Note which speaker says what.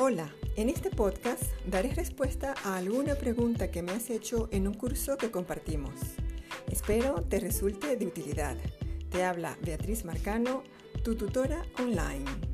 Speaker 1: Hola, en este podcast daré respuesta a alguna pregunta que me has hecho en un curso que compartimos. Espero te resulte de utilidad. Te habla Beatriz Marcano, tu tutora online.